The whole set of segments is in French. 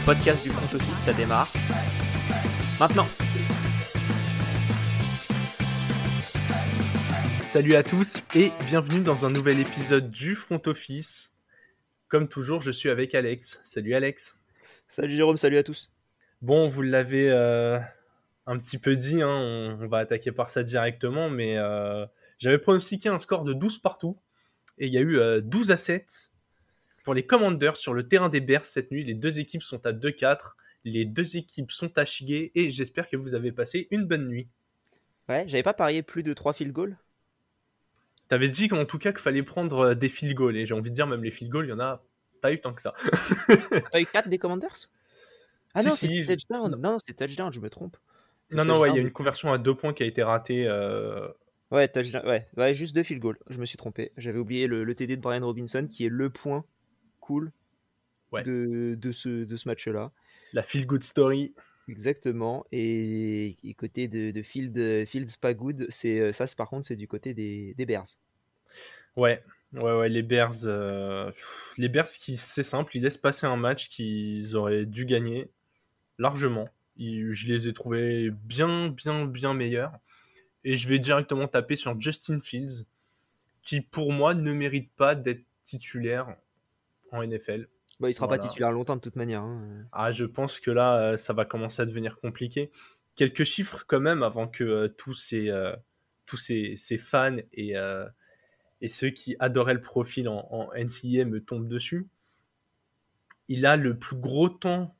le podcast du front office, ça démarre. Maintenant Salut à tous et bienvenue dans un nouvel épisode du front office. Comme toujours, je suis avec Alex. Salut Alex. Salut Jérôme, salut à tous. Bon, vous l'avez euh, un petit peu dit, hein, on, va attaquer par ça directement, mais euh, j'avais pronostiqué un score de 12 partout et il y a eu 12 euh, à 7 pour les Commanders sur le terrain des Bears cette nuit. Les deux équipes sont à 2-4, les deux équipes sont à chier et j'espère que vous avez passé une bonne nuit. Ouais, j'avais pas parié plus de 3 field goals T'avais dit qu'en tout cas qu'il fallait prendre des field goals et j'ai envie de dire même les field goals, il y en a pas eu tant que ça. T'as eu 4 des Commanders? Ah non, c'est touchdown. Non, c'est touchdown, je me trompe. Non, non, il y a une conversion à deux points qui a été ratée. Euh, ouais, ouais, ouais, juste deux field goals. Je me suis trompé. J'avais oublié le, TD de Brian Robinson qui est le point cool de, de, ce, de ce match-là. La feel good story. Exactement. Et, côté de, de field, Fields pas good, c'est euh, ça, par contre, c'est du côté des, des Bears. Ouais, ouais, ouais, les Bears, euh, les Bears qui, c'est simple, ils laissent passer un match qu'ils auraient dû gagner largement je les ai trouvés bien, bien, bien meilleurs. Et je vais directement taper sur Justin Fields, qui pour moi ne mérite pas d'être titulaire en NFL. Bah, il sera pas titulaire longtemps de toute manière. Hein. Ah, je pense que là, euh, ça va commencer à devenir compliqué. Quelques chiffres quand même avant que euh, tous, ces, euh, tous ces, fans et, et ceux qui adoraient le profil en, en NCA me tombent dessus. Il a le plus gros temps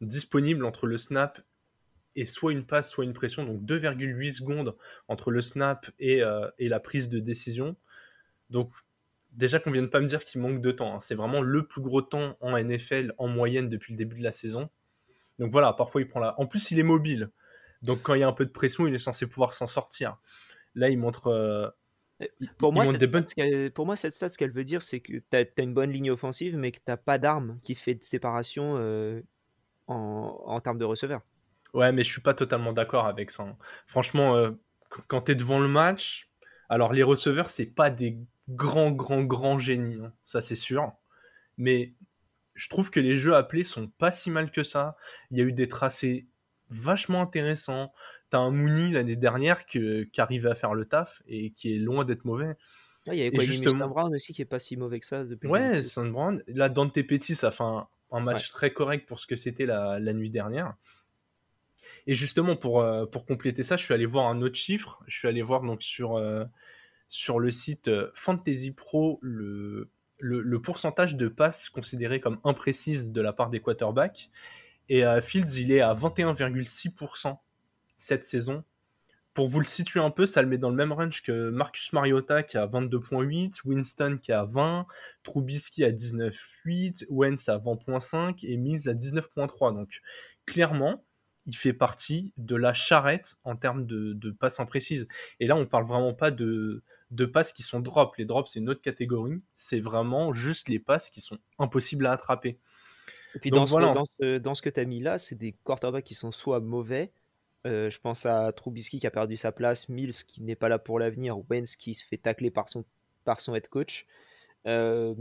disponible entre le snap et soit une passe, soit une pression, donc 2,8 secondes entre le snap euh, et, la prise de décision. Donc déjà qu'on vienne pas me dire qu'il manque de temps, hein. c'est vraiment le plus gros temps en NFL en moyenne depuis le début de la saison. Donc voilà, parfois il prend la... En plus il est mobile, donc quand il y a un peu de pression, il est censé pouvoir s'en sortir. Là il montre... Euh, pour, moi, cette bonnes... pour moi, cette stat, ce qu'elle veut dire, c'est que tu as, une bonne ligne offensive, mais que tu pas d'arme qui fait de séparation euh, en, termes de receveurs. Ouais, mais je suis pas totalement d'accord avec ça. Hein. Franchement, euh, quand tu es devant le match, alors les receveurs, c'est pas des grands, grands, grands génies, hein, ça c'est sûr. Mais je trouve que les jeux appelés sont pas si mal que ça. Il y a eu des tracés vachement intéressants. T'as un Mooney l'année dernière qui arrivait à faire le taf et qui est loin d'être mauvais. il y avait quoi, justement... Brown aussi qui est pas si mauvais que ça depuis. Ouais, Brown. Là, Dante Petit, ça fait un, un match très correct pour ce que c'était la, nuit dernière. Et justement, pour, euh, pour compléter ça, je suis allé voir un autre chiffre. Je suis allé voir donc sur, euh, sur le site euh, Fantasy Pro le, pourcentage de passes considérées comme imprécises de la part des quarterbacks. Et Fields, il est à 21,6% cette saison pour vous le situer un peu, ça le met dans le même range que Marcus Mariota qui a 22.8, Winston qui a 20, Trubisky à 19.8, Wentz à 20.5 et Mills à 19.3. Donc clairement, il fait partie de la charrette en termes de, passes imprécises. Et là, on parle vraiment pas de, de passes qui sont drops. Les drops, c'est une autre catégorie. C'est vraiment juste les passes qui sont impossibles à attraper. Et puis dans, ce, dans, ce, que tu as mis là, c'est des quarterbacks qui sont soit mauvais, euh, je pense à Trubisky qui a perdu sa place, Mills qui n'est pas là pour l'avenir, Wentz qui se fait tacler par son, par son head coach. Euh,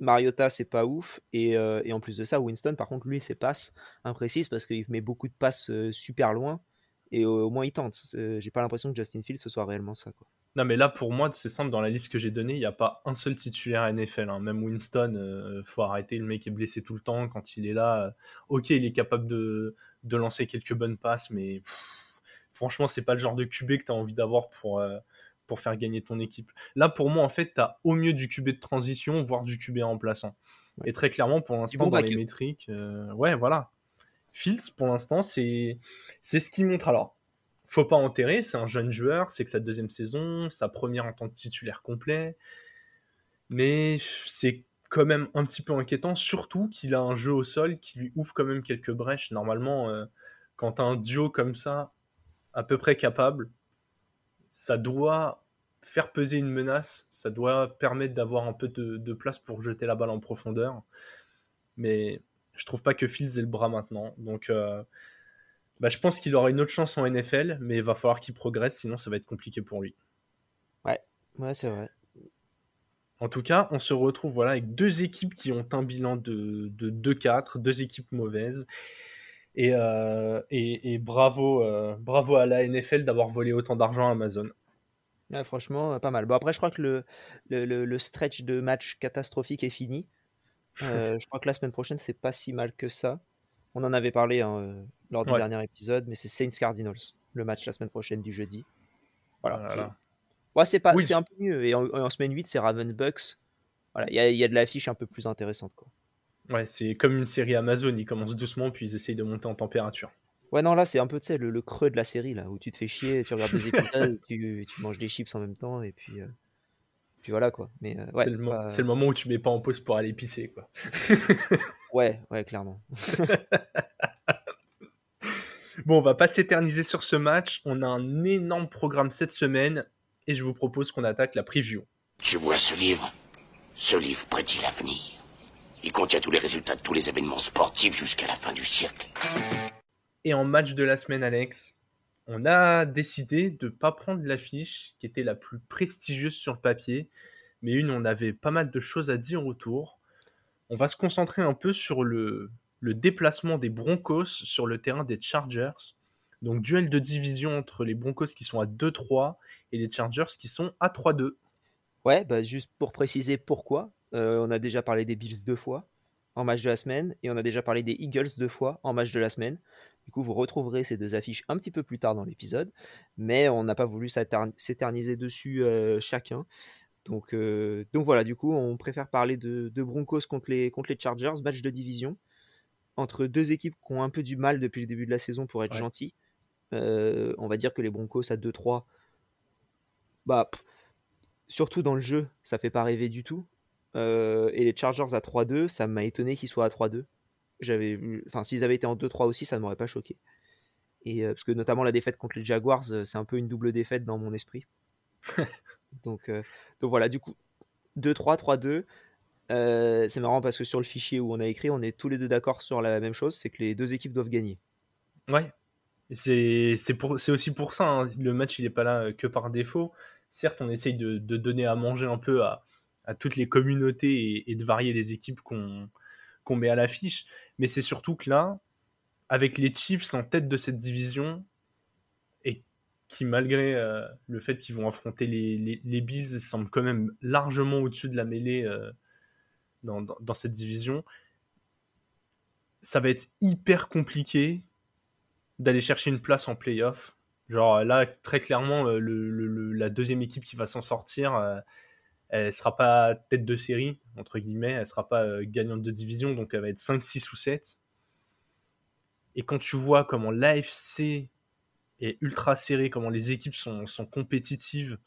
Mariota, c'est pas ouf. Euh, et, en plus de ça, Winston, par contre, lui, ses passes imprécises parce qu'il met beaucoup de passes super loin. Et au, moins, il tente. j'ai pas l'impression que Justin Fields ce soit réellement ça. Quoi. Non, mais là, pour moi, c'est simple, dans la liste que j'ai donnée, il n'y a pas un seul titulaire NFL. Hein. Même Winston, euh, faut arrêter, le mec est blessé tout le temps. Quand il est là, euh, ok, il est capable de, de, lancer quelques bonnes passes, mais franchement, c'est pas le genre de QB que tu as envie d'avoir pour, euh, pour faire gagner ton équipe. Là, pour moi, en fait, tu as au mieux du QB de transition, voire du QB remplaçant. Et très clairement, pour l'instant, dans les métriques, ouais, voilà. Fields, pour l'instant, c'est ce qui montre. Alors, faut pas enterrer, c'est un jeune joueur, c'est que sa deuxième saison, sa première en tant que titulaire complet. Mais c'est quand même un petit peu inquiétant, surtout qu'il a un jeu au sol qui lui ouvre quand même quelques brèches. Normalement, euh, quand un duo comme ça, à peu près capable, ça doit faire peser une menace, ça doit permettre d'avoir un peu de, place pour jeter la balle en profondeur. Mais je trouve pas que Fields ait le bras maintenant. Donc euh, bah, je pense qu'il aura une autre chance en NFL, mais il va falloir qu'il progresse, sinon ça va être compliqué pour lui. Ouais, ouais, c'est vrai. En tout cas, on se retrouve voilà, avec deux équipes qui ont un bilan de, de 2-4, deux équipes mauvaises. Et, euh, et, bravo, euh, bravo à la NFL d'avoir volé autant d'argent à Amazon. franchement, pas mal. Bon, après, je crois que le, le, le stretch de match catastrophique est fini. je crois que la semaine prochaine, c'est pas si mal que ça. On en avait parlé hein, lors du dernier épisode, mais c'est Saints Cardinals, le match la semaine prochaine du jeudi. Voilà. Ouais, c'est pas, c'est un peu mieux. Et en, semaine 8, c'est Raven Bucks. Voilà, il y, y, a de l'affiche un peu plus intéressante. Quoi. Ouais, c'est comme une série Amazon. Ils commencent doucement, puis ils essayent de monter en température. Ouais, non, là, c'est un peu, tu sais, le, creux de la série, là, où tu te fais chier, tu regardes des épisodes, tu, tu, manges des chips en même temps, et puis, euh, puis voilà, quoi. Mais euh, c'est, le, moment où tu mets pas en pause pour aller pisser, quoi. ouais, ouais, clairement. bon, on va pas s'éterniser sur ce match. On a un énorme programme cette semaine et je vous propose qu'on attaque la preview. Tu vois ce livre Ce livre prédit l'avenir. Il contient tous les résultats de tous les événements sportifs jusqu'à la fin du siècle. Et en match de la semaine, Alex, on a décidé de ne pas prendre l'affiche qui était la plus prestigieuse sur le papier, mais une on avait pas mal de choses à dire autour. On va se concentrer un peu sur le, le déplacement des Broncos sur le terrain des Chargers. Donc duel de division entre les Broncos qui sont à 2-3 et les Chargers qui sont à 3-2. Ouais, bah juste pour préciser pourquoi, euh, on a déjà parlé des Bills deux fois en match de la semaine et on a déjà parlé des Eagles deux fois en match de la semaine. Du coup, vous retrouverez ces deux affiches un petit peu plus tard dans l'épisode, mais on n'a pas voulu s'éterniser dessus euh, chacun. Donc, euh, donc voilà, du coup, on préfère parler de, Broncos contre les, contre les Chargers, match de division, entre deux équipes qui ont un peu du mal depuis le début de la saison pour être gentils. on va dire que les Broncos à 2-3 bah, surtout dans le jeu, ça fait pas rêver du tout. Euh, et les Chargers à 3-2, ça m'a étonné qu'ils soient à 3-2. J'avais, enfin, s'ils avaient été en 2-3 aussi, ça ne m'aurait pas choqué. Et euh, parce que notamment la défaite contre les Jaguars, euh, c'est un peu une double défaite dans mon esprit. donc, donc voilà, du coup, 2-3, 3-2. c'est marrant parce que sur le fichier où on a écrit, on est tous les deux d'accord sur la même chose, c'est que les deux équipes doivent gagner. Ouais, c'est aussi pour ça, hein. le match il n'est pas là que par défaut. Certes, on essaye de, donner à manger un peu à, toutes les communautés et, de varier les équipes qu'on met à l'affiche, mais c'est surtout que là, avec les Chiefs en tête de cette division, et qui malgré euh, le fait qu'ils vont affronter les, Bills, semblent quand même largement au-dessus de la mêlée euh, dans cette division, ça va être hyper compliqué d'aller chercher une place en playoff. Genre là, très clairement, euh, le, la deuxième équipe qui va s'en sortir, elle sera pas tête de série, entre guillemets, elle sera pas euh, gagnante de division, donc elle va être 5, 6 ou 7. Et quand tu vois comment l'AFC est ultra serré, comment les équipes sont, sont compétitives,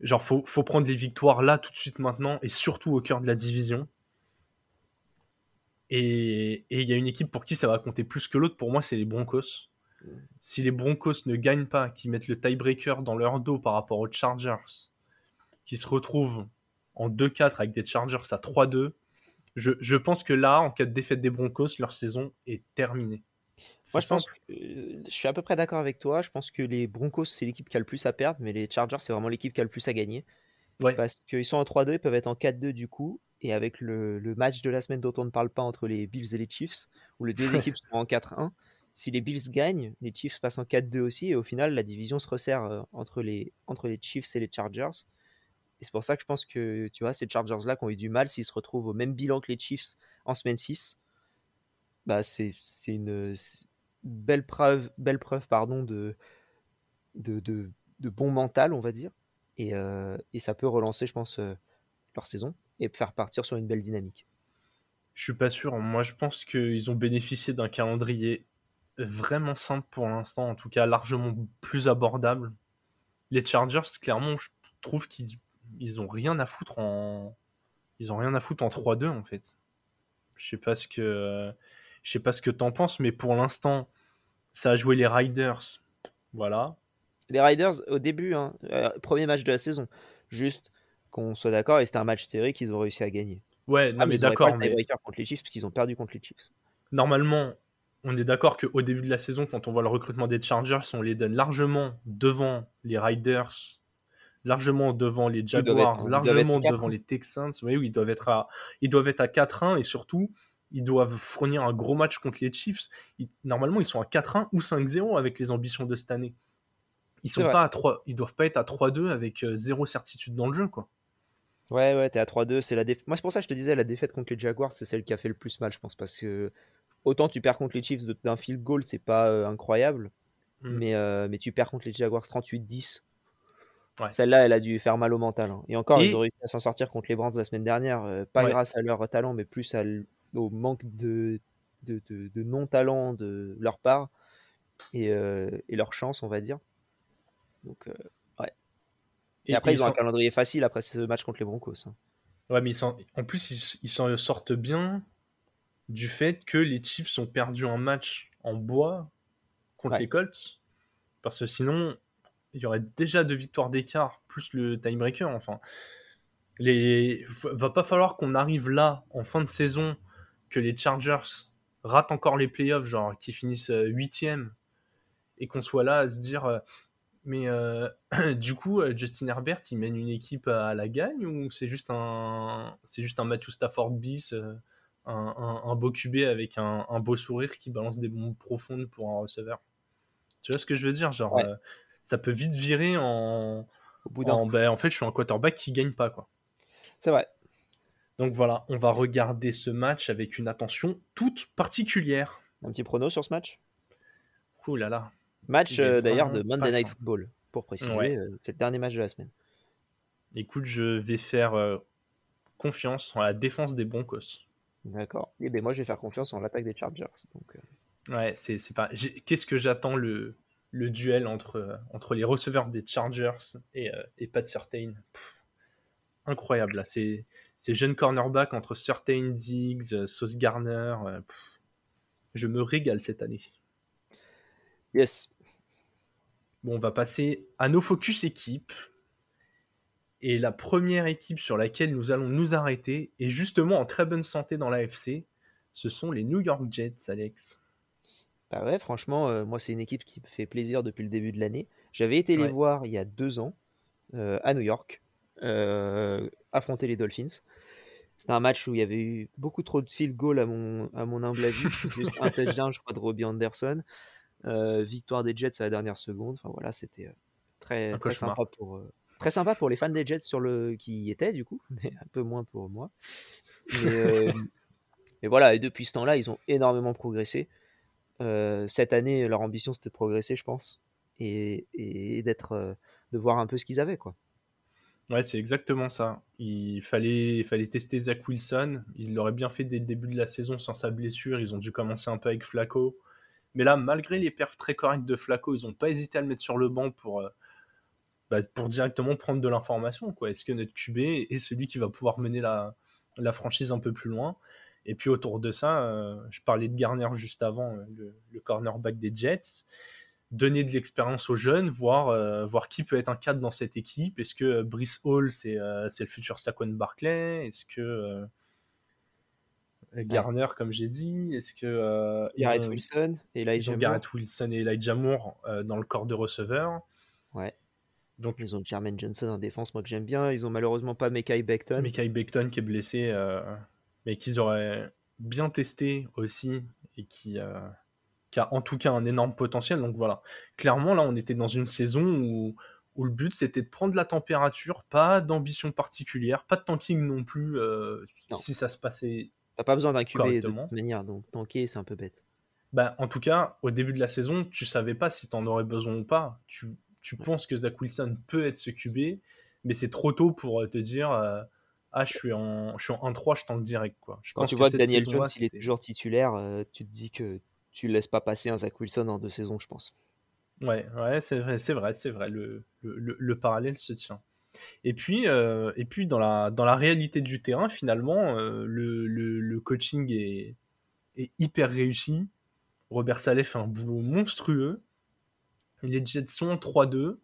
genre faut, faut prendre les victoires là tout de suite maintenant, et surtout au cœur de la division. Et il y a une équipe pour qui ça va compter plus que l'autre, pour moi, c'est les Broncos. Si les Broncos ne gagnent pas, qui mettent le tiebreaker dans leur dos par rapport aux Chargers, qui se retrouvent en 2-4 avec des Chargers à 3-2, je, je, pense que là, en cas de défaite des Broncos, leur saison est terminée. Moi, je pense je suis à peu près d'accord avec toi. Je pense que les Broncos, c'est l'équipe qui a le plus à perdre, mais les Chargers, c'est vraiment l'équipe qui a le plus à gagner. Parce qu'ils sont en 3-2, ils peuvent être en 4-2 du coup. Et avec le, match de la semaine dont on ne parle pas entre les Bills et les Chiefs, où les deux équipes sont en 4-1, si les Bills gagnent, les Chiefs passent en 4-2 aussi, et au final, la division se resserre euh, entre les, entre les Chiefs et les Chargers. Et c'est pour ça que je pense que, tu vois, ces Chargers-là qui ont eu du mal, s'ils se retrouvent au même bilan que les Chiefs en semaine 6, bah c'est une belle preuve, belle preuve pardon, de, de, de, bon mental, on va dire. Et, euh, et, ça peut relancer, je pense, euh, leur saison et faire partir sur une belle dynamique. Je suis pas sûr. Moi, je pense qu'ils ont bénéficié d'un calendrier vraiment simple pour l'instant, en tout cas largement plus abordable. Les Chargers, clairement, je trouve qu'ils ils ont rien à foutre en ils ont rien à foutre en 3-2 en fait. Je sais pas ce que je sais pas ce que t'en penses, mais pour l'instant, ça a joué les Riders. Voilà. Les Riders au début, hein, euh, premier match de la saison, juste qu'on soit d'accord, et c'était un match serré qu'ils ont réussi à gagner. Ouais, non, ah, mais d'accord. Mais... contre les Chiefs parce qu'ils ont perdu contre les Chiefs. Normalement, on est d'accord qu'au début de la saison, quand on voit le recrutement des Chargers, on les donne largement devant les Riders largement devant les Jaguars, largement devant les Texans. Oui, oui, ils doivent être à, ils doivent être à 4-1 et surtout, ils doivent fournir un gros match contre les Chiefs. normalement, ils sont à 4-1 ou 5-0 avec les ambitions de cette année. Ils sont pas à 3, ils doivent pas être à 3-2 avec euh, zéro certitude dans le jeu, quoi. Ouais, ouais, t'es à 3-2. C'est la Moi, c'est pour ça que je te disais, la défaite contre les Jaguars, c'est celle qui a fait le plus mal, je pense, parce que autant tu perds contre les Chiefs d'un field goal, c'est pas euh, incroyable, mm. mais, euh, mais tu perds contre les Jaguars 38-10. Celle-là, elle a dû faire mal au mental. Hein. Et encore, ils ont réussi à s'en sortir contre les Browns la semaine dernière, pas grâce à leur talent, mais plus au manque de, de, de, non-talent de leur part et, et, leur chance, on va dire. Donc, ouais. Et, après, ils, ont un calendrier facile après ce match contre les Broncos. Hein. Ouais, mais en plus, ils s'en sortent bien du fait que les Chiefs ont perdu un match en bois contre les Colts. Parce que sinon, il y aurait déjà deux victoires d'écart, plus le tiebreaker. Enfin, les... va pas falloir qu'on arrive là, en fin de saison, que les Chargers ratent encore les playoffs, genre qu'ils finissent euh, huitième, et qu'on soit là à se dire euh, mais euh, du coup, Justin Herbert, il mène une équipe à la gagne ou c'est juste un, c'est juste un Matthew Stafford bis, un, beau QB avec un, beau sourire qui balance des bombes profondes pour un receveur? Tu vois ce que je veux dire? Genre, ça peut vite virer en. Au bout d'un. Ben, en fait, je suis un quarterback qui gagne pas, quoi. C'est vrai. Donc voilà, on va regarder ce match avec une attention toute particulière. Un petit prono sur ce match? Ouh là là. Match euh, d'ailleurs de Monday Night Football, pour préciser. Euh, c'est le dernier match de la semaine. Écoute, je vais faire euh, confiance en la défense des Broncos. D'accord. Et eh ben moi, je vais faire confiance en l'attaque des Chargers. Donc, Ouais, c'est pas. Qu'est-ce que j'attends le, le duel entre, entre les receveurs des Chargers et, et Pat Certain Incroyable, là. Ces, ces jeunes cornerbacks entre Certain, Diggs, Sauce Garner. je me régale cette année. Yes. Bon, on va passer à nos focus équipes. Et la première équipe sur laquelle nous allons nous arrêter est justement en très bonne santé dans l'AFC. Ce sont les New York Jets, Alex. Bah ouais, franchement, euh, moi c'est une équipe qui me fait plaisir depuis le début de l'année. J'avais été les voir il y a deux ans euh, à New York, euh, affronter les Dolphins. C'était un match où il y avait eu beaucoup trop de field goal à mon, à mon humble avis. Juste un touchdown, je crois, de Robbie Anderson. Victoire des Jets à la dernière seconde. Enfin voilà, c'était très, très sympa pour très sympa pour les fans des Jets sur le qui y étaient du coup, mais un peu moins pour moi. Mais, voilà, et depuis ce temps-là, ils ont énormément progressé. Cette année, leur ambition c'était de progresser, je pense, et, d'être, de voir un peu ce qu'ils avaient, quoi. Ouais, c'est exactement ça. Il fallait, fallait tester Zach Wilson. Il l'aurait bien fait dès le début de la saison sans sa blessure. Ils ont dû commencer un peu avec Flacco. Mais là, malgré les perfs très corrects de Flaco, ils n'ont pas hésité à le mettre sur le banc pour, bah, pour directement prendre de l'information. Est-ce que notre QB est celui qui va pouvoir mener la franchise un peu plus loin? Et puis autour de ça, euh, je parlais de Garner juste avant, euh, le, cornerback des Jets. Donner de l'expérience aux jeunes, voir, voir qui peut être un cadre dans cette équipe. Est-ce que Brice Hall, c'est le futur Saquon Barclay? Est-ce que Garner, comme j'ai dit? Est-ce que euh, Garrett Wilson et Elijah Moore. Garrett Wilson et Elijah Moore euh, dans le corps de receveur. Ouais. Donc ils ont Jermaine Johnson en défense, moi que j'aime bien. Ils ont malheureusement pas Mekai Beckton. Mekai Beckton qui est blessé, euh, mais qu'ils auraient bien testé aussi et qui, qui, a en tout cas un énorme potentiel. Donc voilà, clairement là on était dans une saison où, où le but c'était de prendre la température, pas d'ambition particulière, pas de tanking non plus. si ça se passait T'as pas besoin d'un QB de toute manière, donc tanker, c'est un peu bête. Bah, en tout cas, au début de la saison, tu savais pas si tu en aurais besoin ou pas. Tu, tu penses que Zach Wilson peut être ce QB, mais c'est trop tôt pour euh, te dire euh, Ah, je suis en, je suis en 1-3, je tente direct. Quoi. Je Quand tu vois que Daniel Jones, il est toujours titulaire, euh, tu te dis que tu laisses pas passer un Zach Wilson en deux saisons, je pense. Ouais, ouais c'est vrai, c'est vrai, c'est vrai. Le, le, le, parallèle se tient. Et puis, euh, et puis dans, la, dans la réalité du terrain, finalement, euh, le, le, coaching est, est, hyper réussi. Robert Saleh fait un boulot monstrueux. Les Jets sont en 3-2.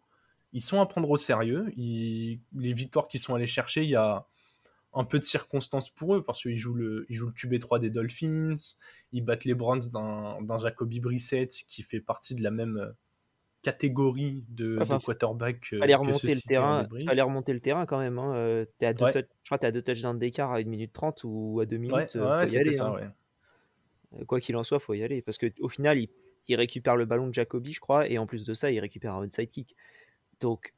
Ils sont à prendre au sérieux. les victoires qu'ils sont allés chercher, il y a un peu de circonstances pour eux parce qu'ils jouent le, ils jouent le QB3 des Dolphins. Ils battent les Browns d'un Jacoby Brissett qui fait partie de la même catégorie de, quarterback. Il fallait remonter le terrain. Fallait remonter le terrain quand même. Hein. Euh, es à deux je crois que tu as deux touchdowns d'écart à 1 minute 30 ou à 2 minutes. Ouais, faut y aller, ça, hein. Quoi qu'il en soit, faut y aller. Parce qu'au final, il, il, récupère le ballon de Jacoby, je crois, et en plus de ça, il récupère un onside kick. Donc.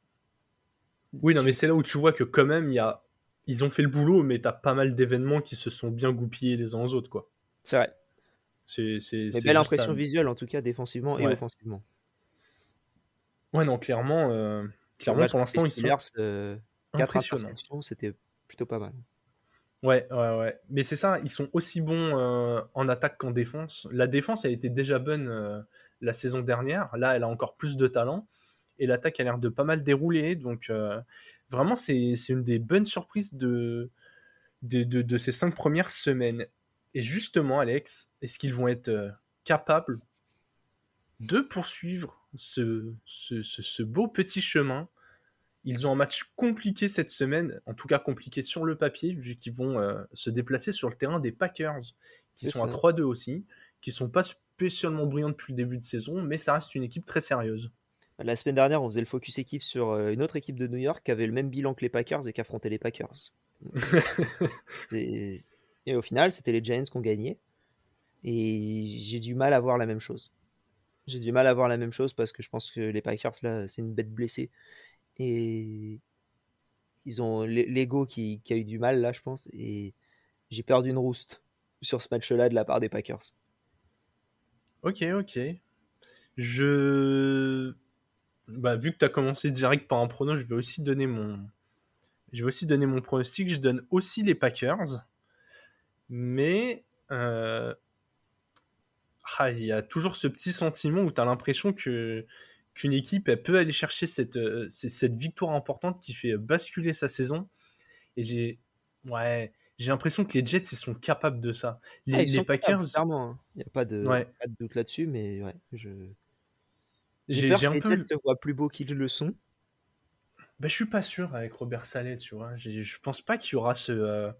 Oui, non, mais c'est là où tu vois que quand même, il y a... ils ont fait le boulot, mais tu as pas mal d'événements qui se sont bien goupillés les uns aux autres. quoi. C'est vrai. C'est, belle impression visuelle, en tout cas, défensivement et offensivement. Ouais, non, clairement, euh, clairement pour l'instant, ils sont euh, 4 c'était plutôt pas mal. Ouais, ouais, ouais. Mais c'est ça, ils sont aussi bons euh, en attaque qu'en défense. La défense, elle était déjà bonne euh, la saison dernière. Là, elle a encore plus de talent. Et l'attaque a l'air de pas mal dérouler. Donc, vraiment, c'est une des bonnes surprises de, de, de, de, ces cinq premières semaines. Et justement, Alex, est-ce qu'ils vont être capables de poursuivre ce, ce, beau petit chemin? Ils ont un match compliqué cette semaine, en tout cas compliqué sur le papier, vu qu'ils vont euh, se déplacer sur le terrain des Packers, qui sont à 3-2 aussi, qui sont pas spécialement brillants depuis le début de saison, mais ça reste une équipe très sérieuse. La semaine dernière, on faisait le focus équipe sur euh, une autre équipe de New York qui avait le même bilan que les Packers et qui affrontait les Packers. et au final, c'était les Giants qui ont gagné. Et j'ai du mal à voir la même chose. J'ai du mal à voir la même chose parce que je pense que les Packers, là, c'est une bête blessée. Et ils ont l'ego qui, a eu du mal, là, je pense. Et j'ai peur d'une rouste sur ce match-là de la part des Packers. Ok, ok. Je. Bah, vu que tu as commencé direct par un prono, je vais aussi donner mon. Je vais aussi donner mon pronostic. Je donne aussi les Packers. Mais. Euh, ah, il y a toujours ce petit sentiment où tu as l'impression que qu'une équipe elle peut aller chercher cette, euh, cette victoire importante qui fait basculer sa saison. Et j'ai ouais, j'ai l'impression que les Jets ils sont capables de ça. Les, ah, Packers, hein. il n'y a pas de, pas de doute là-dessus, mais ouais, je j'ai un que. Les se voient plus beaux qu'ils le sont. Ben, je suis pas sûr avec Robert Saleh, tu vois. Je pense pas qu'il y aura ce, euh,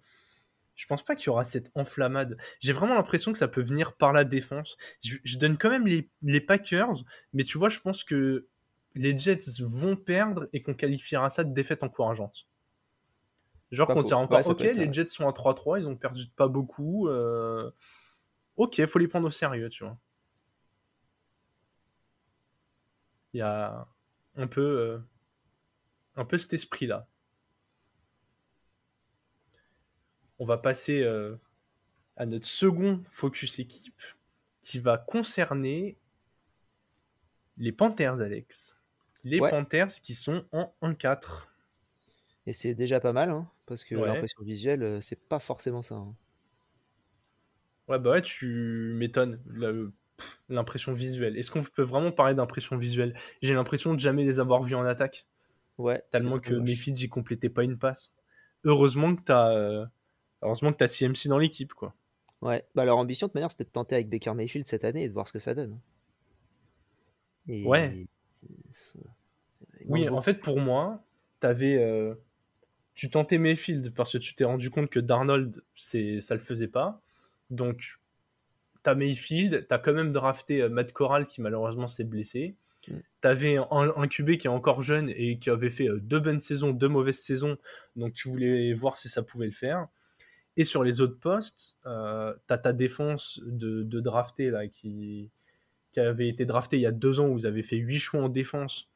je pense pas qu'il y aura cette enflammade. J'ai vraiment l'impression que ça peut venir par la défense. Je, donne quand même les, Packers, mais tu vois, je pense que les Jets vont perdre et qu'on qualifiera ça de défaite encourageante. Genre qu'on dira encore, ok, les Jets sont à 3-3, ils ont perdu pas beaucoup. Euh... Ok, faut les prendre au sérieux, tu vois. Il y a un peu, euh, un peu cet esprit-là. on va passer euh, à notre second focus équipe qui va concerner les Panthers, Alex. Les Panthers qui sont en 1-4. Et c'est déjà pas mal, hein, parce que l'impression visuelle, euh, c'est pas forcément ça. Hein. Ouais, bah ouais, tu m'étonnes. L'impression visuelle. Est-ce qu'on peut vraiment parler d'impression visuelle? J'ai l'impression de jamais les avoir vus en attaque. Ouais. Tellement que mes feeds, n'y complétaient pas une passe. Heureusement que tu as euh, Heureusement que as CMC dans l'équipe, quoi. Ouais, bah leur ambition de manière c'était de tenter avec Baker Mayfield cette année et de voir ce que ça donne. Ouais. Oui, en fait, pour moi, avais, euh, tu tentais Mayfield parce que tu t'es rendu compte que Darnold, c'est... ça le faisait pas. Donc, tu as Mayfield, tu as quand même drafté euh, Matt Corral qui malheureusement s'est blessé. Mm. Tu avais un, un, QB qui est encore jeune et qui avait fait euh, deux bonnes saisons, deux mauvaises saisons. Donc, tu voulais voir si ça pouvait le faire. Et sur les autres postes, euh, tu as ta défense de, de drafté là, qui, qui avait été drafté il y a deux ans, où vous avez fait huit choix en défense,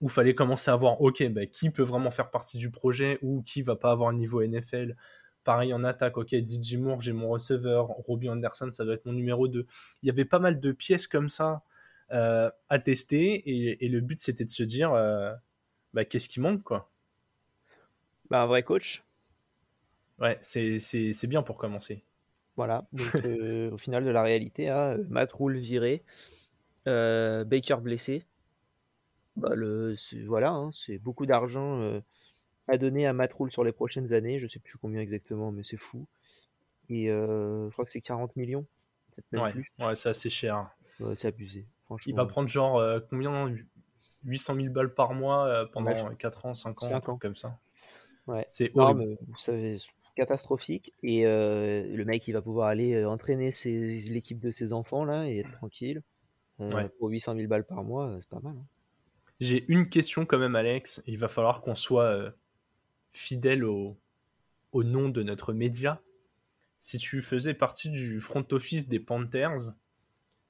où il fallait commencer à voir, ok, bah, qui peut vraiment faire partie du projet ou qui va pas avoir un niveau NFL. Pareil en attaque, ok, DJ Moore, j'ai mon receveur, Robbie Anderson, ça doit être mon numéro 2. Il y avait pas mal de pièces comme ça euh, à tester, et, et, le but c'était de se dire, euh, bah, qu'est-ce qui manque, quoi. Bah, un vrai coach, Ouais, c'est bien pour commencer. Voilà, donc euh, au final de la réalité, hein, Matt Rule viré, Baker blessé. Bah, le, voilà, hein, c'est beaucoup d'argent à donner à Matt Rule sur les prochaines années. Je sais plus combien exactement, mais c'est fou. Et je crois que c'est 40 millions. ouais, ouais c'est assez cher. c'est abusé. Il va prendre genre combien? 800 000 balles par mois pendant 4 ans, 5 ans, 5 ans. comme ça. Ouais. C'est horrible catastrophique. Et euh, le mec, il va pouvoir aller euh, entraîner l'équipe de ses enfants là et être tranquille. Pour 800 000 balles par mois, c'est pas mal. Hein. J'ai une question quand même, Alex. Il va falloir qu'on soit fidèle au, au nom de notre média. Si tu faisais partie du front office des Panthers,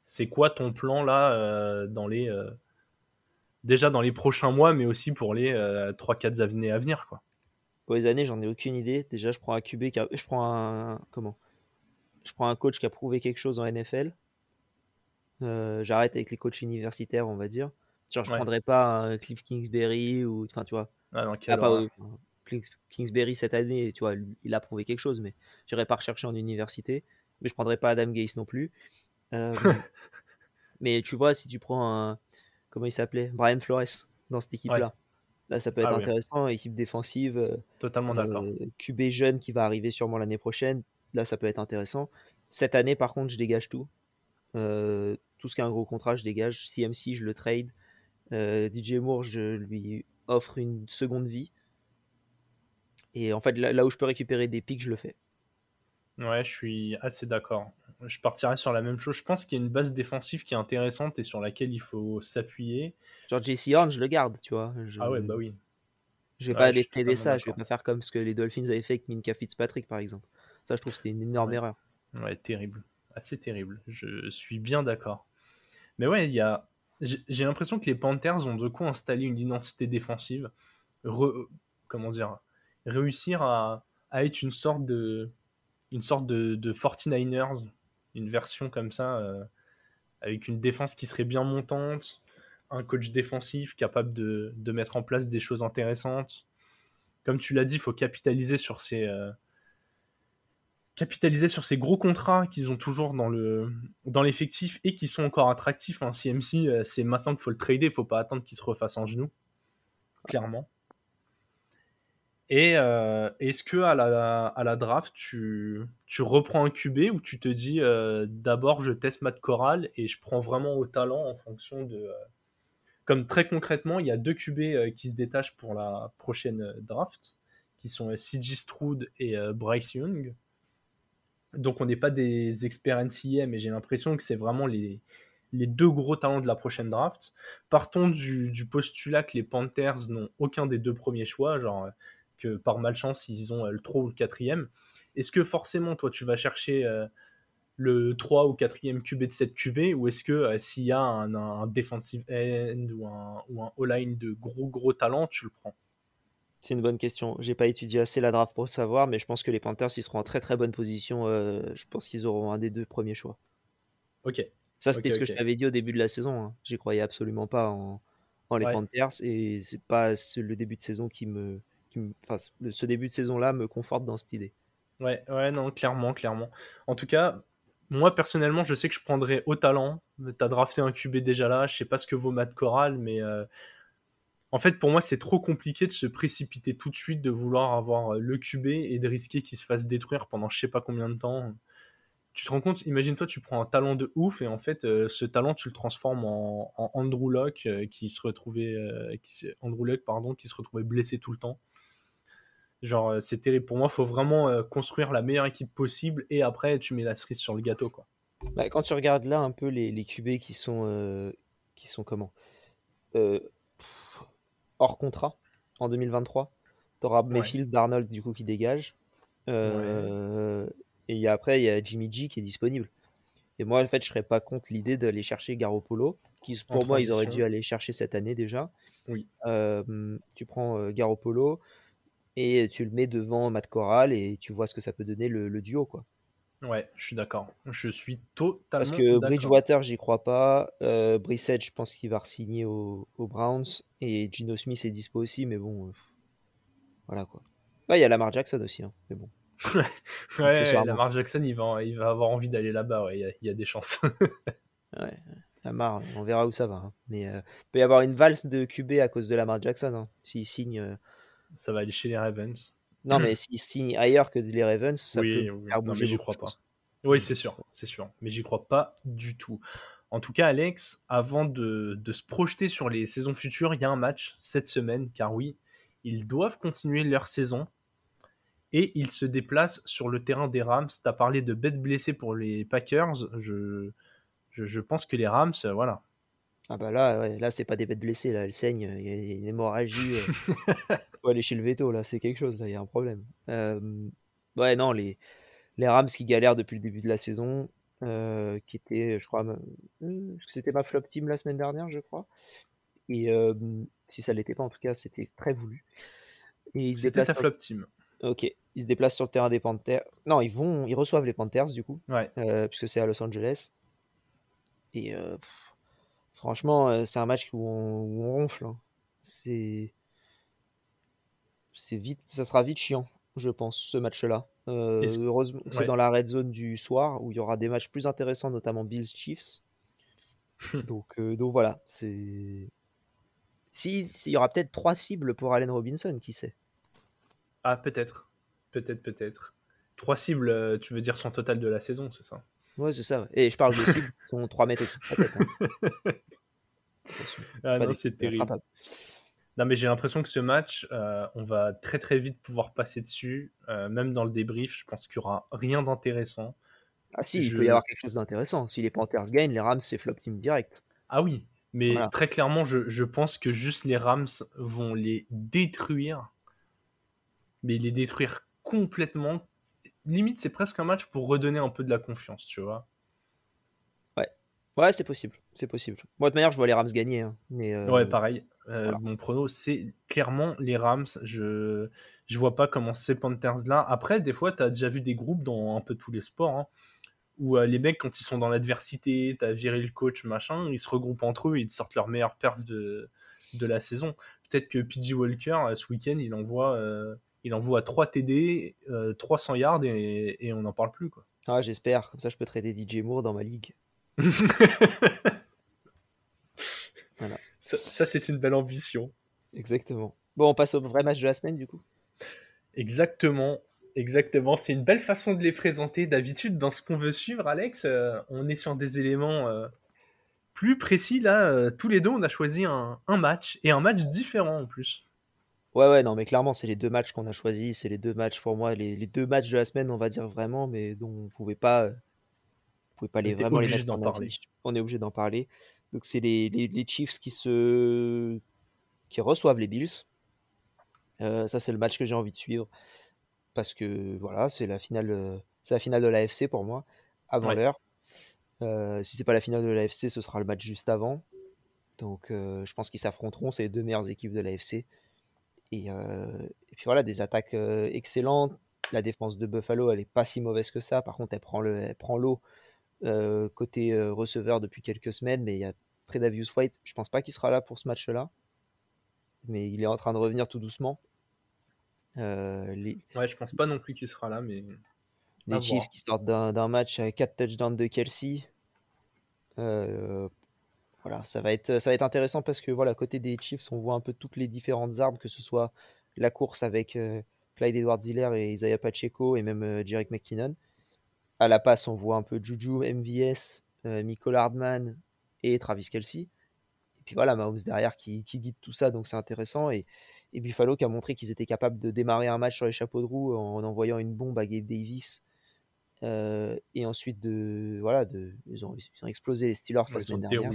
c'est quoi ton plan là dans les déjà dans les prochains mois, mais aussi pour les 3-4 années à venir quoi? Pour les années, j'en ai aucune idée. Déjà, je prends un QB, je prends un comment? Je prends un coach qui a prouvé quelque chose en NFL. J'arrête avec les coachs universitaires, on va dire. Genre, je prendrais pas un Cliff Kingsbury ou enfin tu vois. Ah, ah pas, Kingsbury cette année, tu vois, il a prouvé quelque chose, mais j'irai pas rechercher en université. Mais je prendrais pas Adam Gase non plus. Euh, mais tu vois, si tu prends un comment il s'appelait Brian Flores dans cette équipe-là. Là, ça peut être ah intéressant. Équipe défensive. Euh, Totalement d'accord. Euh, QB jeune qui va arriver sûrement l'année prochaine. Là, ça peut être intéressant. Cette année, par contre, je dégage tout. Euh, tout ce qui est un gros contrat, je dégage. CMC, je le trade. DJ Moore, je lui offre une seconde vie. Et en fait, là, où je peux récupérer des pics, je le fais. Ouais, je suis assez d'accord. Je partirais sur la même chose. Je pense qu'il y a une base défensive qui est intéressante et sur laquelle il faut s'appuyer. Genre JC Horn, je le garde, tu vois. Ah ouais, bah oui. Je vais pas aller trader ça, je vais pas faire comme ce que les Dolphins avaient fait avec Minka Fitzpatrick, par exemple. Ça, je trouve que c'était une énorme erreur. Ouais, terrible. Assez terrible. Je suis bien d'accord. Mais ouais, il y a. J'ai l'impression que les Panthers ont de quoi installer une identité défensive. Comment dire Réussir à, à être une sorte de une sorte de, 49ers, une version comme ça, euh, avec une défense qui serait bien montante, un coach défensif capable de, mettre en place des choses intéressantes. Comme tu l'as dit, il faut capitaliser sur ces, euh, capitaliser sur ces gros contrats qu'ils ont toujours dans le dans l'effectif et qui sont encore attractifs. Hein. CMC, euh, c'est maintenant qu'il faut le trader, il faut pas attendre qu'il se refasse en genou, clairement. Et euh, est-ce que à la, à la draft, tu, tu, reprends un QB ou tu te dis euh, d'abord je teste Matt Corral et je prends vraiment au talent en fonction de. Euh, comme très concrètement, il y a deux QB qui se détachent pour la prochaine draft, qui sont CJ Stroud et Bryce Young. Donc on n'est pas des experts NCA, mais j'ai l'impression que c'est vraiment les, les deux gros talents de la prochaine draft. Partons du, du postulat que les Panthers n'ont aucun des deux premiers choix, genre que par malchance, ils ont euh, le 3 ou le 4 Est-ce que forcément, toi, tu vas chercher euh, le 3 ou 4e QB de cette QV ou est-ce que euh, s'il y a un, defensive end ou un, ou un all-line de gros gros talent, tu le prends? C'est une bonne question. J'ai pas étudié assez la draft pour savoir, mais je pense que les Panthers ils seront en très très bonne position. je pense qu'ils auront un des deux premiers choix. Ok. Ça c'était ce que je t'avais dit au début de la saison. Hein. J'y croyais absolument pas en, les Panthers et c'est pas le début de saison qui me ce début de saison-là me conforte dans cette idée. Ouais, ouais, non, clairement, clairement. En tout cas, moi personnellement, je sais que je prendrais au talent. T'as drafté un QB déjà là, je sais pas ce que vaut Matt Corral, mais euh, en fait, pour moi, c'est trop compliqué de se précipiter tout de suite, de vouloir avoir le QB et de risquer qu'il se fasse détruire pendant je sais pas combien de temps. Tu te rends compte, imagine-toi, tu prends un talent de ouf et en fait, euh, ce talent, tu le transformes en, Andrew Luck euh, qui se retrouvait, Andrew pardon, qui se retrouvait blessé tout le temps. Genre, euh, c'est terrible. Pour moi, il faut vraiment euh, construire la meilleure équipe possible et après, tu mets la cerise sur le gâteau. Quoi. Bah, quand tu regardes là un peu les, les QB qui sont, euh, qui sont comment hors contrat en 2023, tu auras Mayfield, Darnold du coup qui dégage. Et après, il y a Jimmy G qui est disponible. Et moi, en fait, je serais pas contre l'idée d'aller chercher Garoppolo, qui pour moi, ils auraient dû aller chercher cette année déjà. Oui. tu prends Garoppolo, et tu le mets devant Matt Corral et tu vois ce que ça peut donner le, duo quoi. Ouais, je suis d'accord. Je suis totalement Parce que Bridgewater, j'y crois pas. Euh, Brissett, je pense qu'il va re-signer aux Browns. Et Gino Smith est dispo aussi, mais bon. Euh, voilà quoi. il y a Lamar Jackson aussi, hein, mais bon. ouais, Lamar Jackson, il va, il va avoir envie d'aller là-bas, ouais, il y, a des chances. ouais, Lamar, on verra où ça va. Hein. Mais euh, il peut y avoir une valse de QB à cause de Lamar Jackson. Hein, S'il signe euh, ça va aller chez les Ravens. Non, mais s'il signe ailleurs que les Ravens, ça peut faire bouger. j'y crois pas. Oui, c'est sûr, c'est sûr. Mais j'y crois pas du tout. En tout cas, Alex, avant de, de, se projeter sur les saisons futures, il y a un match cette semaine, car oui, ils doivent continuer leur saison. Et ils se déplacent sur le terrain des Rams. Tu as parlé de bêtes blessées pour les Packers. Je, Je, pense que les Rams, voilà. Ah bah là, là c'est pas des bêtes blessées, là, elles saignent, il y a une hémorragie. il faut aller chez le veto, là, c'est quelque chose, là, il y a un problème. ouais, non, les, les Rams qui galèrent depuis le début de la saison, qui était, je crois, c'était ma flop team la semaine dernière, je crois. Et si ça l'était pas, en tout cas, c'était très voulu. Et c'était ta flop team. Ok, ils se déplacent sur le terrain des Panthers. Non, ils vont, ils reçoivent les Panthers du coup, euh, puisque c'est à Los Angeles. Et euh, franchement, euh, c'est un match où on, ronfle. Hein. C'est, c'est vite, ça sera vite chiant, je pense, ce match-là. heureusement, c'est dans la red zone du soir où il y aura des matchs plus intéressants, notamment Bills Chiefs. donc, donc voilà, c'est. Si, il y aura peut-être trois cibles pour Allen Robinson, qui sait? Ah, peut-être. Peut-être, peut-être. Trois cibles, euh, tu veux dire son total de la saison, c'est ça? Ouais, c'est ça. Et je parle de cibles qui sont 3 mètres au-dessus de sa tête. Hein. ah non, c'est terrible. Non, mais j'ai l'impression que ce match, euh, on va très très vite pouvoir passer dessus. Euh, même dans le débrief, je pense qu'il n'y aura rien d'intéressant. Ah si, il peut y avoir quelque chose d'intéressant. Si les Panthers gagnent, les Rams, c'est flop team direct. Ah oui, mais très clairement, je, je, pense que juste les Rams vont les détruire mais les détruire complètement. Limite, c'est presque un match pour redonner un peu de la confiance, tu vois. Ouais, ouais, c'est possible, c'est possible. Moi, de manière, je vois les Rams gagner, hein, mais. Euh, ouais, pareil. Euh, mon prono, c'est clairement les Rams. Je je vois pas comment ces Panthers là. Après, des fois, tu as déjà vu des groupes dans un peu tous les sports. Hein, où euh, les mecs, quand ils sont dans l'adversité, tu as viré le coach, machin, ils se regroupent entre eux et ils sortent leur meilleure perf de, de la saison. Peut-être que PG Walker, ce week-end, il envoie il envoie 3 TD, 300 yards et, on n'en parle plus. Quoi. Ah, j'espère, comme ça je peux trader DJ Moore dans ma ligue. voilà. Ça, c'est une belle ambition. Exactement. Bon, on passe au vrai match de la semaine du coup. Exactement. Exactement, c'est une belle façon de les présenter. D'habitude, dans ce qu'on veut suivre, Alex, euh, on est sur des éléments euh, plus précis. Là, euh, tous les deux, on a choisi un, match et un match différent en plus. Ouais, ouais, non, mais clairement, c'est les deux matchs qu'on a choisis. C'est les deux matchs pour moi, les, deux matchs de la semaine, on va dire vraiment, mais dont on pouvait pas, euh, pouvait pas les vraiment les mettre parler. On est obligé d'en parler. Donc c'est les, les, Chiefs qui se, qui reçoivent les Bills. Euh, ça, c'est le match que j'ai envie de suivre parce que voilà, c'est la finale, euh, c'est la finale de l'AFC pour moi avant l'heure. si c'est pas la finale de l'AFC, ce sera le match juste avant. Donc, je pense qu'ils s'affronteront. C'est les deux meilleures équipes de l'AFC. Euh, et, puis voilà, des attaques euh, excellentes. La défense de Buffalo, elle est pas si mauvaise que ça. Par contre, elle prend le, prend l'eau euh, côté receveur depuis quelques semaines, mais il y a Tredavious White. Je pense pas qu'il sera là pour ce match-là, mais il est en train de revenir tout doucement. les... Ouais, je pense pas non plus qu'il sera là, mais les Chiefs qui sortent d'un match avec 4 touchdowns de Kelsey. Euh, voilà, ça va être, ça va être intéressant parce que voilà, côté des Chiefs, on voit un peu toutes les différentes armes, que ce soit la course avec euh, Clyde Edwards Hiller et Isaiah Pacheco et même euh, Jerick McKinnon. À la passe, on voit un peu Juju, MVS, euh, Michael Hardman et Travis Kelsey. Et puis voilà, Mahomes derrière qui, guide tout ça, donc c'est intéressant. Et, Buffalo qui a montré qu'ils étaient capables de démarrer un match sur les chapeaux de roue en envoyant une bombe à Gabe Davis. et ensuite, de, voilà, de, ils, ont, explosé les Steelers la semaine dernière.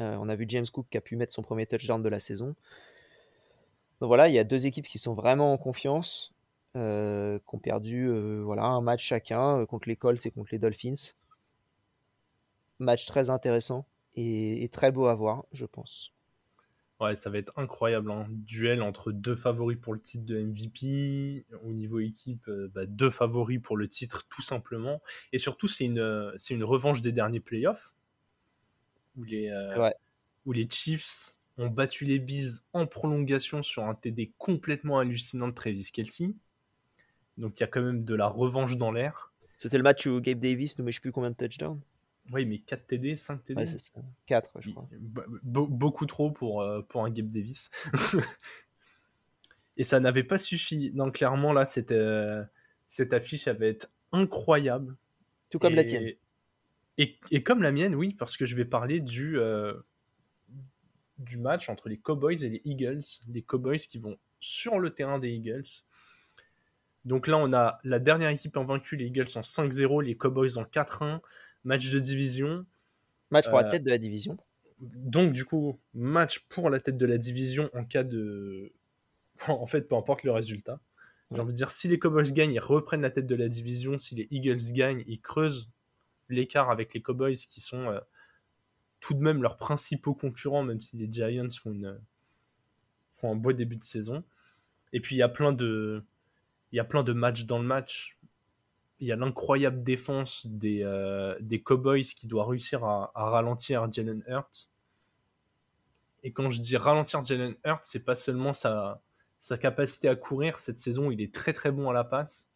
Euh, on a vu James Cook qui a pu mettre son premier touchdown de la saison. Donc voilà, il y a deux équipes qui sont vraiment en confiance, euh, qui ont perdu euh, voilà, un match chacun contre les Colts et contre les Dolphins. Match très intéressant et, très beau à voir, je pense. Ouais, ça va être incroyable. hein. Duel entre deux favoris pour le titre de MVP. Au niveau équipe, bah, deux favoris pour le titre, tout simplement. Et surtout, c'est une revanche des derniers playoffs où les, euh, où les Chiefs ont battu les Bills en prolongation sur un TD complètement hallucinant de Travis Kelsey. Donc il y a quand même de la revanche dans l'air. C'était le match où Gabe Davis ne met je sais plus combien de touchdowns. Oui, mais 4 TD, 5 TD. Ouais, c'est ça. 4, je crois. beaucoup trop pour, euh, pour un Gabe Davis. Et ça n'avait pas suffi. Donc clairement, là, cette, euh, cette affiche avait été incroyable. Tout comme la tienne. Et, comme la mienne, oui, parce que je vais parler du, euh, du match entre les Cowboys et les Eagles. Les Cowboys qui vont sur le terrain des Eagles. Donc là, on a la dernière équipe en vaincu, les Eagles en 5-0, les Cowboys en 4-1. match de division. Match pour la tête de la division. Donc, du coup, match pour la tête de la division en cas de. En fait, peu importe le résultat. J'ai envie de dire, si les Cowboys gagnent, ils reprennent la tête de la division. Si les Eagles gagnent, ils creusent l'écart avec les Cowboys qui sont euh, tout de même leurs principaux concurrents, même si les Giants font, une, font un beau début de saison. Et puis il y a plein de, il y a plein de matchs dans le match. Il y a l'incroyable défense des, euh, des Cowboys qui doit réussir à, ralentir Jalen Hurts. Et quand je dis ralentir Jalen Hurts, c'est pas seulement sa, sa capacité à courir. Cette saison, il est très très bon à la passe.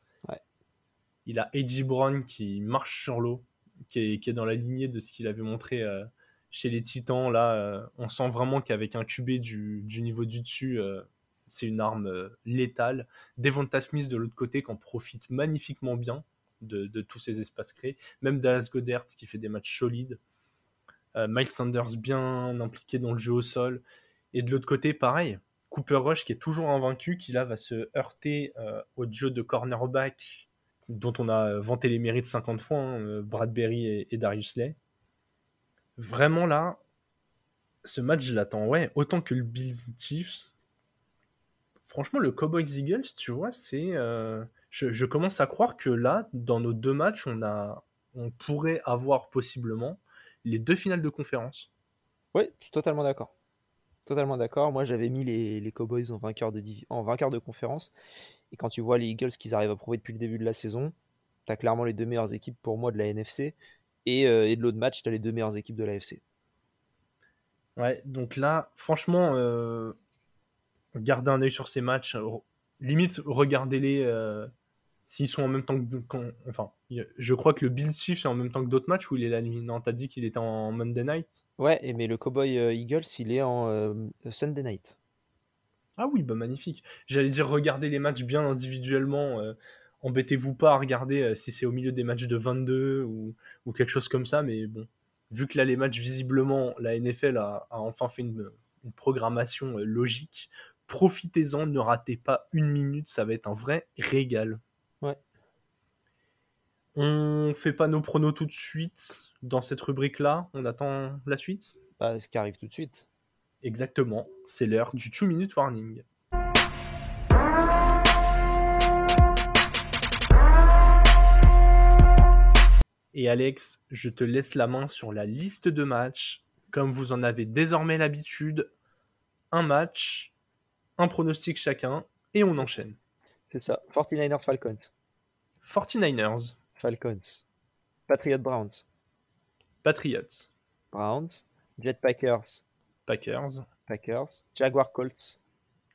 Il a A.J. Brown qui marche sur l'eau, qui est, dans la lignée de ce qu'il avait montré euh, chez les Titans. Là, euh, on sent vraiment qu'avec un QB du, niveau du dessus, euh, c'est une arme létale. Devonta Smith de l'autre côté, qui en profite magnifiquement bien de, tous ces espaces créés. Même Dallas Goddard qui fait des matchs solides. Miles Sanders bien impliqué dans le jeu au sol. Et de l'autre côté, pareil, Cooper Rush qui est toujours invaincu, qui là va se heurter au jeu de cornerback dont on a vanté les mérites 50 fois, hein, euh, Bradbury et, Darius Lay. Vraiment là, ce match je l'attends, ouais, autant que le Bills Chiefs. Franchement, le Cowboys Eagles, tu vois, c'est. Euh, je, commence à croire que là, dans nos deux matchs, on, a, on pourrait avoir possiblement les deux finales de conférence. Oui, je suis totalement d'accord. Totalement d'accord. Moi, j'avais mis les, Cowboys en vainqueur, de en vainqueur de conférence. Et quand tu vois les Eagles qu'ils arrivent à prouver depuis le début de la saison, tu as clairement les deux meilleures équipes pour moi de la NFC. Euh, et, de l'autre match, tu as les deux meilleures équipes de la FC. Ouais, donc là, franchement, euh, gardez un œil sur ces matchs. Limite, regardez-les euh, s'ils sont en même temps que. enfin, je crois que le Bill Chiefs est en même temps que d'autres matchs où il est la nuit. Non, t'as dit qu'il était en Monday night? Ouais, mais le Cowboy euh, Eagles, il est en Sunday night. Ah oui, bah magnifique. J'allais dire, regardez les matchs bien individuellement. Euh, embêtez-vous pas à regarder si c'est au milieu des matchs de 22 ou, ou, quelque chose comme ça, mais bon. Vu que là, les matchs, visiblement, la NFL a, a enfin fait une, une programmation logique. Profitez-en, ne ratez pas une minute, ça va être un vrai régal. On fait pas nos pronos tout de suite dans cette rubrique-là. On attend la suite? Bah, ce qui arrive tout de suite. Exactement. C'est l'heure du 2 minute warning. Et Alex, je te laisse la main sur la liste de matchs. Comme vous en avez désormais l'habitude, un match, un pronostic chacun, et on enchaîne. C'est ça. 49ers Falcons. 49ers. Falcons. Patriot Browns. Patriots. Browns. Jet Packers. Packers. Packers. Jaguar Colts.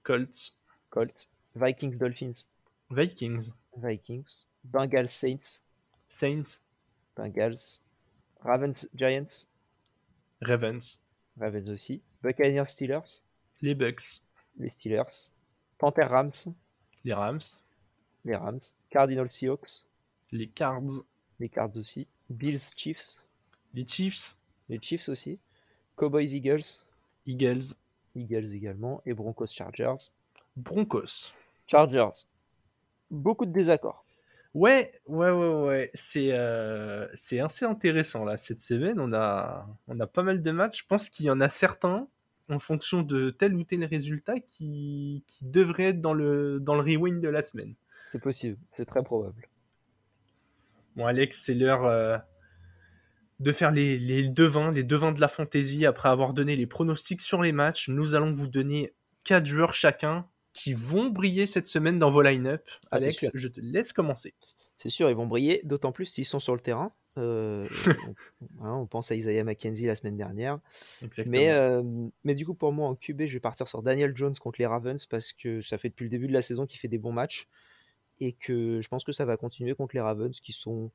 Colts. Colts. Vikings Dolphins. Vikings. Vikings. Bengals Saints. Saints. Bengals. Ravens Giants. Ravens. Ravens aussi. Buccaneers Steelers. Les Bucks. Les Steelers. Panthers Rams. Les Rams. Les Rams. Cardinals Seahawks. Les Cards. Les Cards aussi. Bills Chiefs. Les Chiefs. Les Chiefs aussi. Cowboys Eagles. Eagles. Eagles également. Et Broncos Chargers. Broncos. Chargers. Beaucoup de désaccords. Ouais, ouais, ouais, ouais. C'est euh, assez intéressant là cette semaine. On a, on a pas mal de matchs. Je pense qu'il y en a certains en fonction de tel ou tel résultat qui, qui devraient être dans le, dans le rewind de la semaine. C'est possible, c'est très probable. Bon, Alex, c'est l'heure euh, de faire les, les, devins, les devins de la fantaisie. Après avoir donné les pronostics sur les matchs, nous allons vous donner quatre joueurs chacun qui vont briller cette semaine dans vos line-up. Ah, Alex, je te laisse commencer. C'est sûr, ils vont briller, d'autant plus s'ils sont sur le terrain. Euh, hein, on, pense à Isaiah McKenzie la semaine dernière. Mais, euh, mais du coup, pour moi, en QB, je vais partir sur Daniel Jones contre les Ravens parce que ça fait depuis le début de la saison qu'il fait des bons matchs et que je pense que ça va continuer contre les Ravens qui sont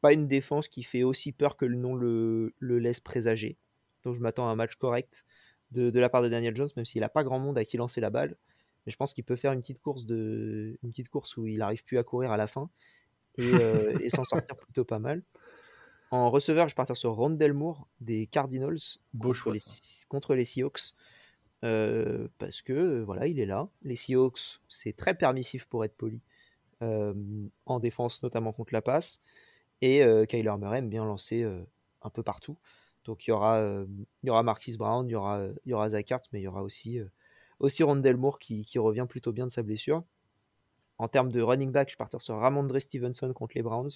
pas une défense qui fait aussi peur que le nom le, laisse présager. Donc je m'attends à un match correct de, la part de Daniel Jones, même s'il n'a pas grand monde à qui lancer la balle. Mais je pense qu'il peut faire une petite course de une petite course où il n'arrive plus à courir à la fin et, euh, s'en sortir plutôt pas mal. En receveur, je partir sur Rondell Moore des Cardinals contre, les, contre, les, Seahawks. Euh, parce que voilà, il est là. Les Seahawks, c'est très permissif pour être poli. Euh, en défense, notamment contre la passe. Et Kyler Murray aime bien lancer un peu partout. Donc il y aura, il y aura Marquis Brown, il y aura, il y aura Zach mais il y aura aussi, aussi Rondell Moore qui, qui, revient plutôt bien de sa blessure. En termes de running back, je partir sur Ramondre Stevenson contre les Browns.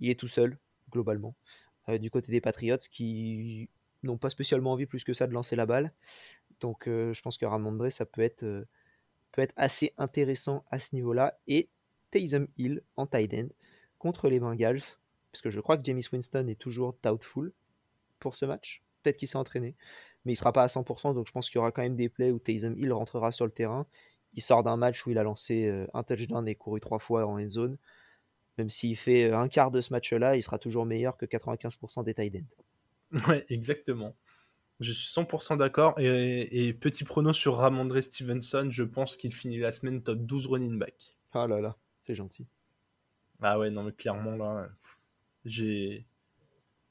Il est tout seul, globalement. du côté des Patriots qui n'ont pas spécialement envie plus que ça de lancer la balle. Donc je pense que Ramondre, ça peut être, peut être assez intéressant à ce niveau-là. Et Taysom Hill en tight end contre les Bengals parce que je crois que James Winston est toujours doubtful pour ce match. Peut-être qu'il s'est entraîné, mais il sera pas à 100%, donc je pense qu'il y aura quand même des plays où Taysom Hill rentrera sur le terrain. Il sort d'un match où il a lancé euh, un touchdown et couru trois fois en end zone. Même s'il fait euh, un quart de ce match-là, il sera toujours meilleur que 95% des tight ends. Ouais, exactement. Je suis 100% d'accord. Et, petit prono sur Ramondre Stevenson, je pense qu'il finit la semaine top 12 running back. Ah là là, c'est gentil. Ah ouais, non mais clairement là, j'ai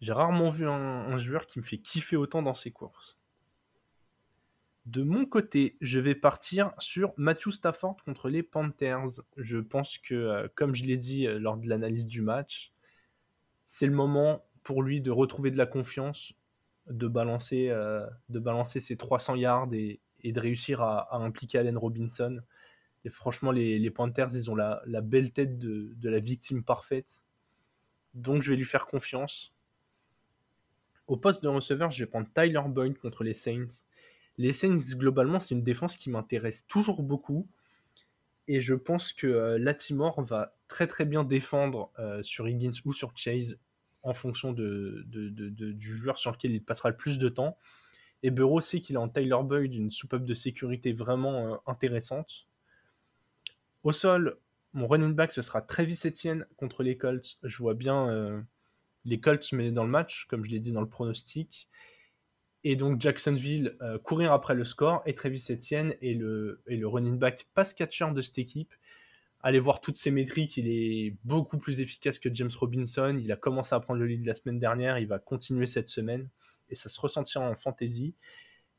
rarement vu un, joueur qui me fait kiffer autant dans ses courses. De mon côté, je vais partir sur Matthew Stafford contre les Panthers. Je pense que, euh, comme je l'ai dit euh, lors de l'analyse du match, c'est le moment pour lui de retrouver de la confiance, de balancer, euh, de balancer ses 300 yards et, de réussir à, impliquer Allen Robinson. Franchement, les, Panthers, ils ont la, belle tête de, la victime parfaite. Donc je vais lui faire confiance. Au poste de receveur, je vais prendre Tyler Boyd contre les Saints. Les Saints, globalement, c'est une défense qui m'intéresse toujours beaucoup. Et je pense que euh, Latimore va très très bien défendre euh, sur Higgins ou sur Chase en fonction du joueur sur lequel il passera le plus de temps. Et Burrow sait qu'il a en Tyler Boyd une soupape de sécurité vraiment euh, intéressante. Au sol, mon running back, ce sera Travis Etienne contre les Colts. Je vois bien euh, les Colts mener dans le match, comme je l'ai dit dans le pronostic. Et donc Jacksonville euh, courir après le score. Et Travis Etienne est le, et le running back pass catcher de cette équipe. Allez voir toutes ses métriques, il est beaucoup plus efficace que James Robinson. Il a commencé à prendre le lead la semaine dernière, il va continuer cette semaine. Et ça se ressentira en fantasy.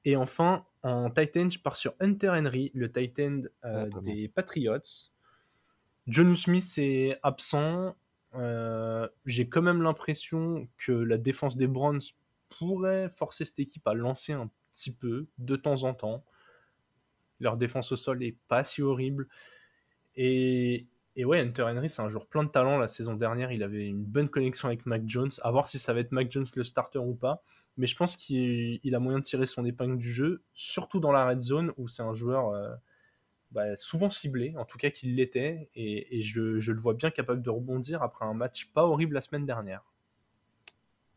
Et enfin, en Titan, je pars sur Hunter Henry, le Titan euh, ah, des Patriots. John Smith est absent. Euh, j'ai quand même l'impression que la défense des Browns pourrait forcer cette équipe à lancer un petit peu de temps en temps. Leur défense au sol est pas si horrible. Et, ouais, Hunter Henry, c'est un joueur plein de talent. La saison dernière, il avait une bonne connexion avec Mac Jones. À voir si ça va être Mac Jones le starter ou pas. Mais je pense qu'il a moyen de tirer son épingle du jeu, surtout dans la red zone où c'est un joueur. Euh, bah, souvent ciblé, en tout cas qu'il l'était, et, je, le vois bien capable de rebondir après un match pas horrible la semaine dernière.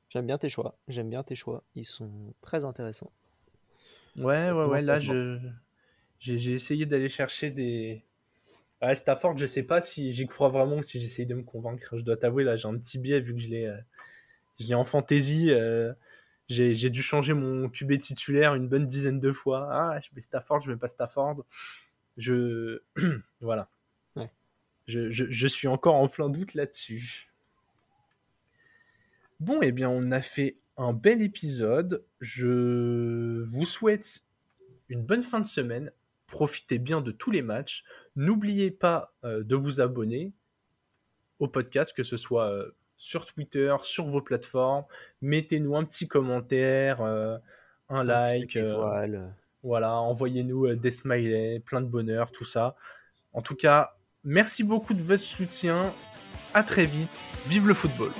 J'aime bien tes choix, j'aime bien tes choix, ils sont très intéressants. Ouais, ouais, ouais, là je j'ai essayé d'aller chercher des. Ouais, Stafford, je sais pas si j'y crois vraiment ou si j'essaye de me convaincre. Je dois t'avouer, là j'ai un petit biais vu que je l'ai euh, en fantaisie. Euh, j'ai dû changer mon QB titulaire une bonne dizaine de fois. Ah, je mets Stafford, je mets pas Stafford je voilà. Je, suis encore en plein doute là-dessus. Bon, et eh bien, on a fait un bel épisode. Je vous souhaite une bonne fin de semaine. Profitez bien de tous les matchs. N'oubliez pas euh, de vous abonner au podcast, que ce soit euh, sur Twitter, sur vos plateformes. Mettez-nous un petit commentaire, euh, un, like. Voilà, envoyez-nous euh, des smileys, plein de bonheur, tout ça. En tout cas, merci beaucoup de votre soutien. À très vite. Vive le football.